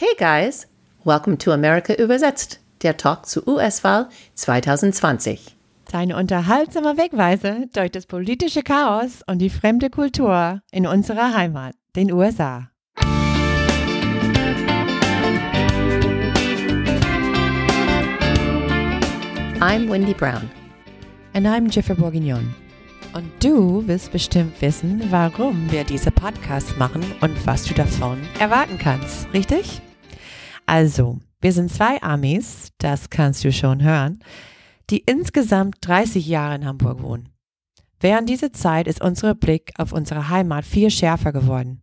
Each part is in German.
Hey guys, welcome to America übersetzt, der Talk zur US-Wahl 2020. Deine unterhaltsame Wegweise durch das politische Chaos und die fremde Kultur in unserer Heimat, den USA. I'm Wendy Brown. And I'm Jiffer Bourguignon. Und du willst bestimmt wissen, warum wir diese Podcasts machen und was du davon erwarten kannst, richtig? Also, wir sind zwei Amis, das kannst du schon hören, die insgesamt 30 Jahre in Hamburg wohnen. Während dieser Zeit ist unser Blick auf unsere Heimat viel schärfer geworden.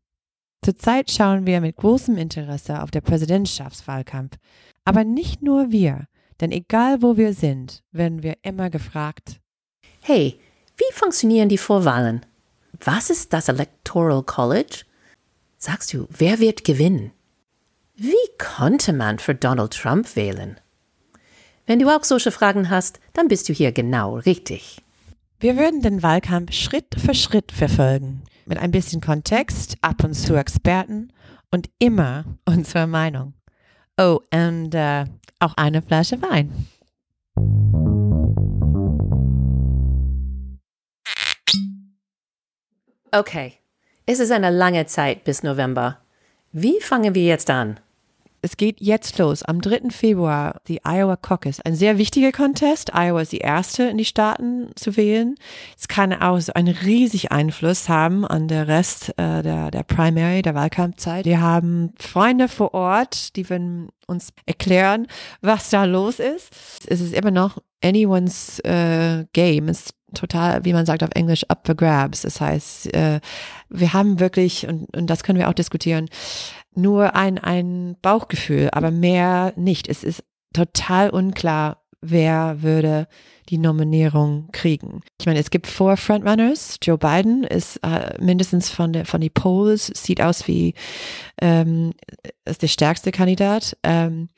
Zurzeit schauen wir mit großem Interesse auf der Präsidentschaftswahlkampf. Aber nicht nur wir, denn egal wo wir sind, werden wir immer gefragt. Hey, wie funktionieren die Vorwahlen? Was ist das Electoral College? Sagst du, wer wird gewinnen? Wie konnte man für Donald Trump wählen? Wenn du auch solche Fragen hast, dann bist du hier genau richtig. Wir würden den Wahlkampf Schritt für Schritt verfolgen, mit ein bisschen Kontext, ab und zu Experten und immer unsere Meinung. Oh, und äh, auch eine Flasche Wein. Okay, es ist eine lange Zeit bis November. Wie fangen wir jetzt an? Es geht jetzt los, am 3. Februar, die Iowa Caucus. Ein sehr wichtiger Contest. Iowa ist die erste in die Staaten zu wählen. Es kann auch so einen riesigen Einfluss haben an der Rest äh, der, der Primary, der Wahlkampfzeit. Wir haben Freunde vor Ort, die werden uns erklären, was da los ist. Es ist immer noch anyone's äh, game. Es ist total, wie man sagt auf Englisch, up for grabs. Das heißt, äh, wir haben wirklich, und, und das können wir auch diskutieren, nur ein, ein Bauchgefühl, aber mehr nicht. Es ist total unklar, wer würde die Nominierung kriegen. Ich meine, es gibt vier Frontrunners. Joe Biden ist äh, mindestens von der von die Polls sieht aus wie ähm, ist der stärkste Kandidat. Ähm,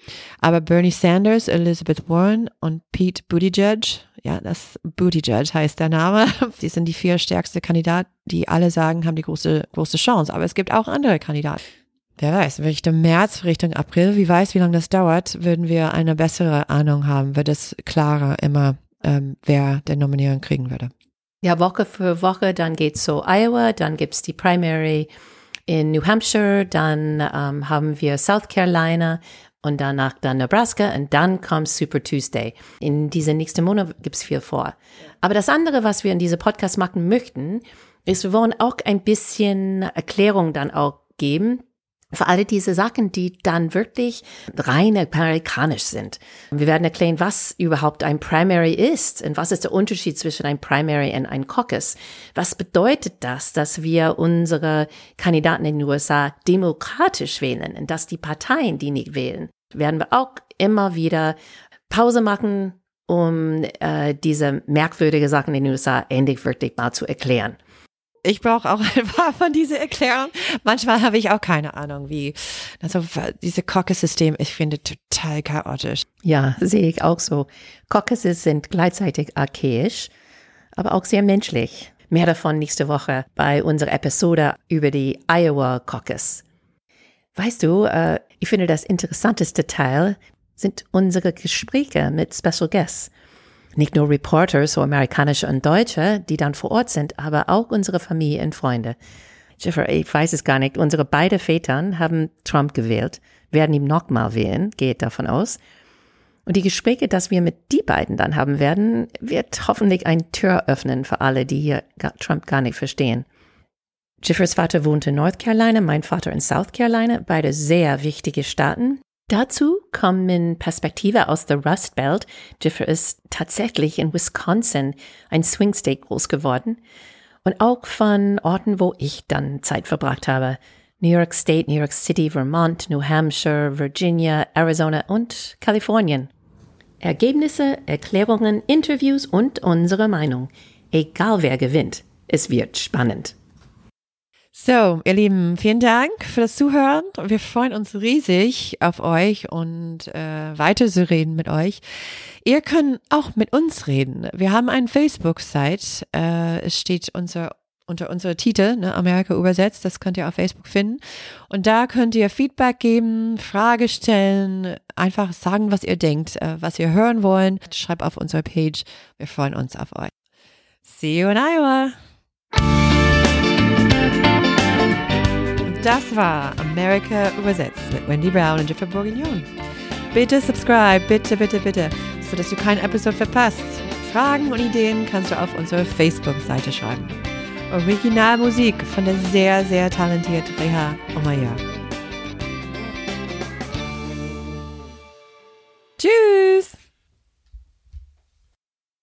aber Bernie Sanders, Elizabeth Warren und Pete Buttigieg, ja, das Buttigieg heißt der Name. Die sind die vier stärkste Kandidaten, die alle sagen, haben die große große Chance. Aber es gibt auch andere Kandidaten. Wer weiß, Richtung März, Richtung April, wie weiß, wie lange das dauert, würden wir eine bessere Ahnung haben, wird es klarer immer, ähm, wer den Nominierung kriegen würde. Ja, Woche für Woche, dann geht's so Iowa, dann gibt's die Primary in New Hampshire, dann ähm, haben wir South Carolina und danach dann Nebraska und dann kommt Super Tuesday. In diese nächsten Monat gibt's viel vor. Aber das andere, was wir in diese Podcast machen möchten, ist, wir wollen auch ein bisschen Erklärung dann auch geben für alle diese Sachen, die dann wirklich rein amerikanisch sind. Wir werden erklären, was überhaupt ein Primary ist und was ist der Unterschied zwischen ein Primary und ein Caucus. Was bedeutet das, dass wir unsere Kandidaten in den USA demokratisch wählen und dass die Parteien, die nicht wählen, werden wir auch immer wieder Pause machen, um äh, diese merkwürdige Sachen in den USA endlich wirklich mal zu erklären. Ich brauche auch ein paar von dieser Erklärung. Manchmal habe ich auch keine Ahnung, wie. Also diese Caucus-System, ich finde total chaotisch. Ja, sehe ich auch so. Caucuses sind gleichzeitig archaisch, aber auch sehr menschlich. Mehr davon nächste Woche bei unserer Episode über die Iowa Caucus. Weißt du, äh, ich finde das interessanteste Teil sind unsere Gespräche mit Special Guests nicht nur Reporter, so amerikanische und deutsche, die dann vor Ort sind, aber auch unsere Familie und Freunde. Jeffrey, ich weiß es gar nicht. Unsere beide Vätern haben Trump gewählt, werden ihm nochmal wählen, geht davon aus. Und die Gespräche, dass wir mit die beiden dann haben werden, wird hoffentlich ein Tür öffnen für alle, die hier Trump gar nicht verstehen. Jeffers Vater wohnt in North Carolina, mein Vater in South Carolina, beide sehr wichtige Staaten. Dazu kommen Perspektive aus der Rust Belt. Jiffer ist tatsächlich in Wisconsin, ein Swing State, groß geworden. Und auch von Orten, wo ich dann Zeit verbracht habe. New York State, New York City, Vermont, New Hampshire, Virginia, Arizona und Kalifornien. Ergebnisse, Erklärungen, Interviews und unsere Meinung. Egal wer gewinnt, es wird spannend. So, ihr Lieben, vielen Dank für das Zuhören. Wir freuen uns riesig auf euch und äh, weiter zu reden mit euch. Ihr könnt auch mit uns reden. Wir haben eine Facebook-Site. Äh, es steht unser unter unsere Titel, ne, Amerika übersetzt. Das könnt ihr auf Facebook finden. Und da könnt ihr Feedback geben, Frage stellen, einfach sagen, was ihr denkt, äh, was ihr hören wollt. Schreibt auf unserer Page. Wir freuen uns auf euch. See you in Iowa. Das war Amerika übersetzt mit Wendy Brown und Jeffrey Bourguignon. Bitte subscribe, bitte, bitte, bitte, sodass du keine Episode verpasst. Fragen und Ideen kannst du auf unserer Facebook-Seite schreiben. Originalmusik von der sehr, sehr talentierten Reha Omaya. Tschüss!